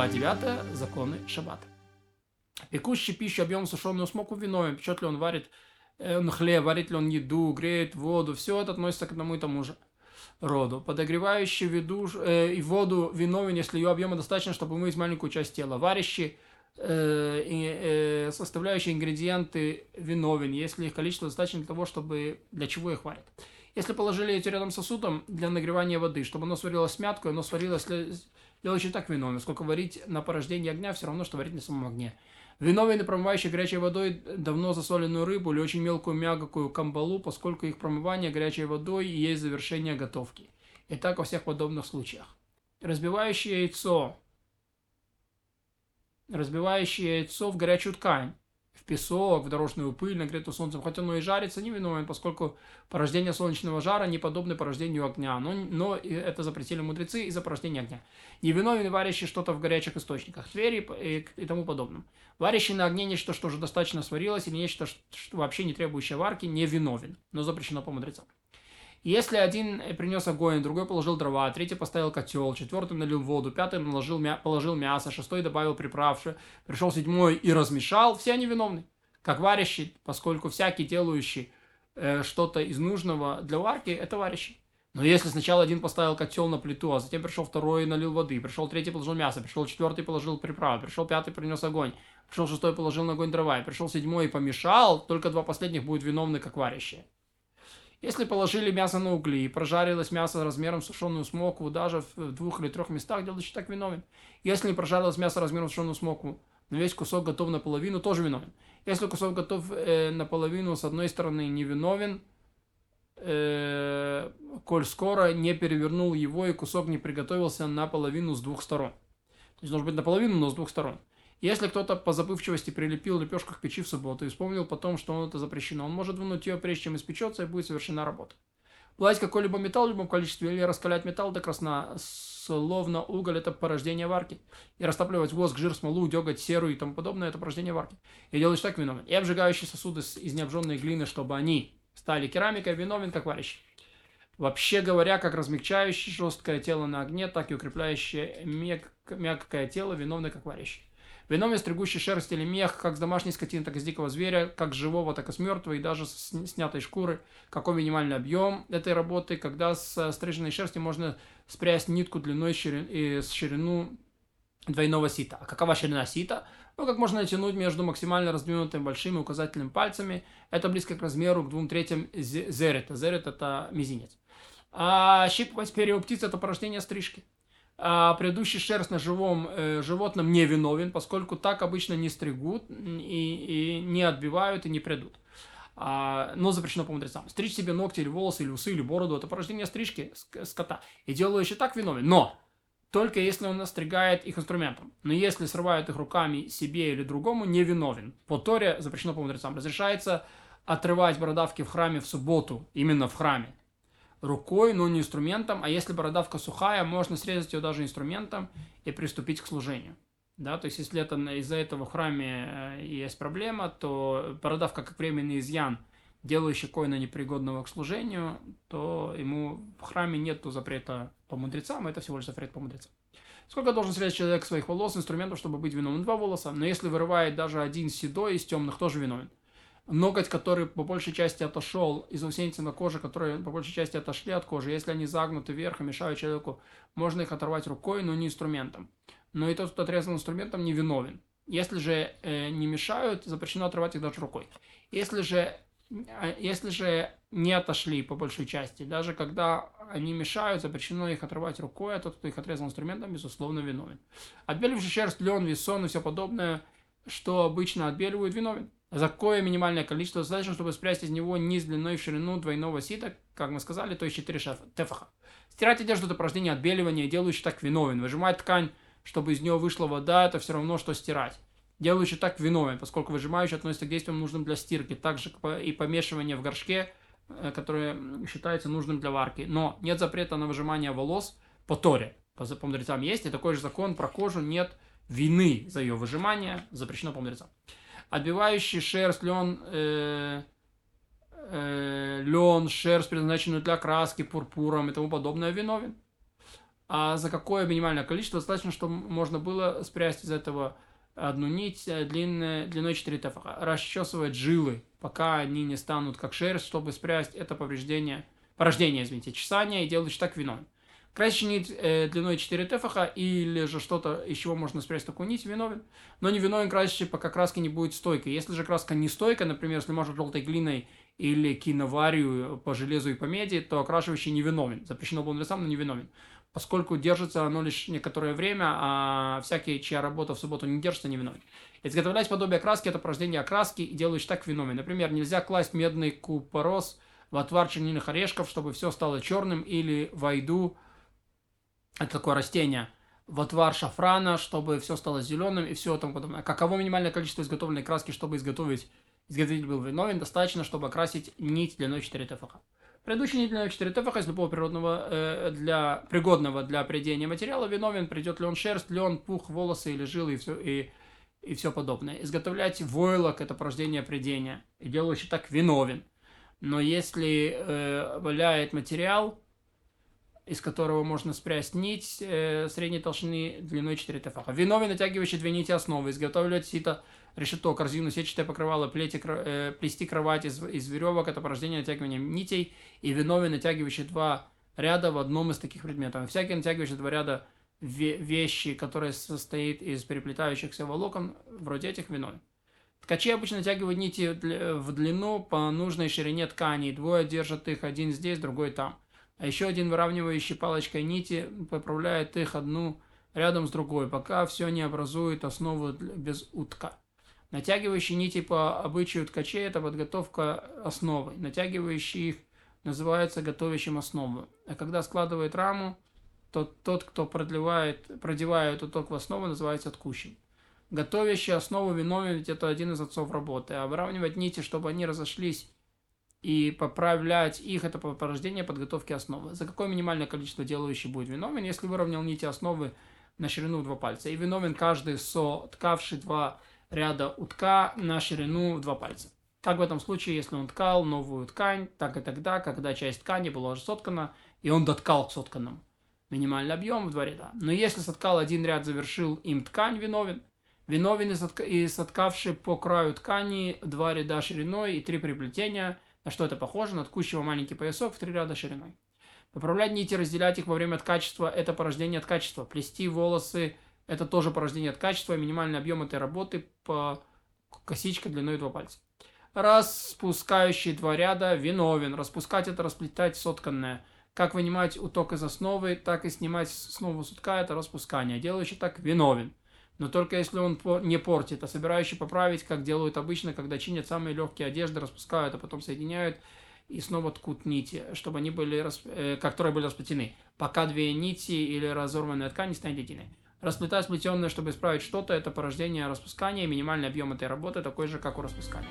Глава 9. Законы шаббата. Пекущий пищу объем сушеную смоку виновен. Печет ли он, варит э, он хлеб, варит ли он еду, греет воду. Все это относится к одному и тому же роду. Подогревающий виду, э, и воду виновен, если ее объема достаточно, чтобы умыть маленькую часть тела. Варящий э, э, составляющие ингредиенты виновен, если их количество достаточно для того, чтобы для чего их варят. Если положили эти рядом сосудом для нагревания воды, чтобы оно сварилось мятку, оно сварилось делающий так виновен. Сколько варить на порождении огня, все равно, что варить на самом огне. Виновен и промывающий горячей водой давно засоленную рыбу или очень мелкую мягкую камбалу, поскольку их промывание горячей водой и есть завершение готовки. И так во всех подобных случаях. Разбивающее яйцо. Разбивающее яйцо в горячую ткань в песок, в дорожную пыль, нагретую солнцем, хотя оно и жарится, не виновен, поскольку порождение солнечного жара не подобно порождению огня, но, но это запретили мудрецы из-за порождения огня. Не виновен варящий что-то в горячих источниках, твери и, и тому подобном. Варящий на огне нечто, что уже достаточно сварилось, или нечто, что вообще не требующее варки, не виновен, но запрещено по мудрецам. Если один принес огонь, другой положил дрова, третий поставил котел, четвертый налил воду, пятый наложил мя- положил мясо, шестой добавил приправши, пришел седьмой и размешал, все они виновны. Как варящий, поскольку всякий делающий э, что-то из нужного для варки, это варящий. Но если сначала один поставил котел на плиту, а затем пришел второй и налил воды, пришел третий положил мясо, пришел четвертый положил приправу, пришел пятый принес огонь, пришел шестой положил на огонь дрова, пришел седьмой и помешал, только два последних будут виновны как варящие. Если положили мясо на угли и прожарилось мясо размером сушеную смокву даже в двух или трех местах, делающий так виновен. Если не прожарилось мясо размером сушеную смокву, но весь кусок готов наполовину, тоже виновен. Если кусок готов э, наполовину, с одной стороны, не виновен, э, коль скоро не перевернул его и кусок не приготовился наполовину с двух сторон. То есть, должен быть наполовину, но с двух сторон. Если кто-то по забывчивости прилепил лепешку к печи в субботу и вспомнил потом, что он это запрещено, он может вынуть ее, прежде чем испечется, и будет совершена работа. Плавить какой-либо металл в любом количестве или раскалять металл до красна, словно уголь – это порождение варки. И растапливать воск, жир, смолу, деготь, серу и тому подобное – это порождение варки. И делаешь так виновен. И обжигающий сосуды из необжженной глины, чтобы они стали керамикой, виновен как варящий. Вообще говоря, как размягчающий жесткое тело на огне, так и укрепляющее мягкое тело, виновны как варящий. Вином стригущий шерсть или мех, как с домашней скотины, так и с дикого зверя, как с живого, так и с мертвого, и даже с снятой шкуры. Какой минимальный объем этой работы, когда с стриженной шерсти можно спрясть нитку длиной ширин, и с ширину двойного сита. А какова ширина сита? Ну, как можно натянуть между максимально раздвинутыми большими указательными пальцами. Это близко к размеру к двум третьим зерета. Зерет – это мизинец. А щипывать перья у птиц – это порождение стрижки а предыдущий шерсть на живом э, животном не виновен, поскольку так обычно не стригут и, и не отбивают и не придут. А, но запрещено по мудрецам. Стричь себе ногти или волосы, или усы, или бороду – это порождение стрижки скота. И делающий так виновен. Но только если он настригает их инструментом. Но если срывает их руками себе или другому, не виновен. По Торе запрещено по мудрецам. Разрешается отрывать бородавки в храме в субботу, именно в храме рукой, но не инструментом, а если бородавка сухая, можно срезать ее даже инструментом и приступить к служению. Да, то есть, если это из-за этого в храме э, есть проблема, то бородавка как временный изъян, делающий коина непригодного к служению, то ему в храме нет запрета по мудрецам, это всего лишь запрет по мудрецам. Сколько должен срезать человек своих волос инструментов, чтобы быть виновным? Два волоса. Но если вырывает даже один седой из темных, тоже виновен ноготь, который по большей части отошел из заусеницы на коже, которые по большей части отошли от кожи, если они загнуты вверх и мешают человеку, можно их оторвать рукой, но не инструментом. Но и тот, кто отрезал инструментом, не виновен. Если же э, не мешают, запрещено отрывать их даже рукой. Если же, э, если же не отошли по большей части, даже когда они мешают, запрещено их отрывать рукой, а тот, кто их отрезал инструментом, безусловно, виновен. Отбеливший шерсть, лен, весон и все подобное, что обычно отбеливают, виновен. За какое минимальное количество достаточно, чтобы спрятать из него низ длиной в ширину двойного сита, как мы сказали, то есть 4 шефа, тефаха. Стирать одежду до порождения отбеливания, делающий так виновен. Выжимать ткань, чтобы из нее вышла вода, это все равно, что стирать. Делающий так виновен, поскольку выжимающий относится к действиям, нужным для стирки, также и помешивание в горшке, э, которое считается нужным для варки. Но нет запрета на выжимание волос по Торе. По, по мудрецам есть, и такой же закон про кожу нет вины за ее выжимание, запрещено по мудрецам отбивающий шерсть, лен, э, э, лен, шерсть, предназначенную для краски, пурпуром и тому подобное, виновен. А за какое минимальное количество достаточно, чтобы можно было спрясть из этого одну нить э, длинной, длиной 4 тефаха. Расчесывать жилы, пока они не станут как шерсть, чтобы спрясть это повреждение, порождение, извините, чесания, и делать так вином. Красящий нить э, длиной 4 тефаха или же что-то, из чего можно спрятать такую нить, виновен. Но не виновен красящий, пока краска не будет стойкой. Если же краска не стойкая, например, если можно желтой глиной или киноварию по железу и по меди, то окрашивающий не виновен. Запрещено было сам, но не виновен. Поскольку держится оно лишь некоторое время, а всякие, чья работа в субботу не держится, не виновен. Изготовлять подобие краски – это порождение окраски и делаешь так виновен. Например, нельзя класть медный купорос в отвар чернильных орешков, чтобы все стало черным, или войду это такое растение, в отвар шафрана, чтобы все стало зеленым и все тому подобное. Каково минимальное количество изготовленной краски, чтобы изготовить, изготовитель был виновен, достаточно, чтобы окрасить нить длиной 4 ТФХ. Предыдущий нить длиной 4 ТФХ из любого природного, э, для, пригодного для придения материала виновен, придет ли он шерсть, лен, пух, волосы или жилы и все, и, и все подобное. Изготовлять войлок – это порождение придения, и делающий так виновен. Но если э, валяет материал, из которого можно спрясть нить э, средней толщины длиной 4 тефаха. Виновен, натягивающий две нити основы, изготавливать сито, решето, корзину, сетчатое покрывало, плети, э, плести кровать из, из веревок, это порождение натягивания нитей, и виновен, натягивающий два ряда в одном из таких предметов. Всякий натягивающий два ряда вещи, которые состоит из переплетающихся волокон, вроде этих виновен. Ткачи обычно натягивают нити в длину по нужной ширине ткани, двое держат их, один здесь, другой там. А еще один выравнивающий палочкой нити поправляет их одну рядом с другой, пока все не образует основу без утка. Натягивающие нити по обычаю ткачей – это подготовка основы. Натягивающий их называется готовящим основу. А когда складывает раму, то тот, кто продлевает, продевает уток в основу, называется ткущим. Готовящий основу виновен, ведь это один из отцов работы. А выравнивать нити, чтобы они разошлись и поправлять их это порождение подготовки основы. За какое минимальное количество делающий будет виновен, если выровнял нити основы на ширину два пальца. И виновен каждый соткавший два ряда утка на ширину два пальца. Как в этом случае, если он ткал новую ткань, так и тогда, когда часть ткани была уже соткана, и он доткал к сотканному. Минимальный объем в два ряда. Но если соткал один ряд, завершил им ткань, виновен. Виновен и соткавший по краю ткани два ряда шириной и три приплетения – на что это похоже? На ткущего маленький поясок в три ряда шириной. Поправлять нити, разделять их во время ткачества – это порождение ткачества. Плести волосы – это тоже порождение ткачества. Минимальный объем этой работы по косичка длиной два пальца. Распускающий два ряда виновен. Распускать – это расплетать сотканное. Как вынимать уток из основы, так и снимать снова с утка – это распускание. Делающий так виновен но только если он не портит, а собирающий поправить, как делают обычно, когда чинят самые легкие одежды, распускают, а потом соединяют и снова ткут нити, чтобы они были, э, которые были расплетены, пока две нити или разорванная ткань не станет единой. Расплетать сплетенное, чтобы исправить что-то, это порождение распускания, минимальный объем этой работы такой же, как у распускания.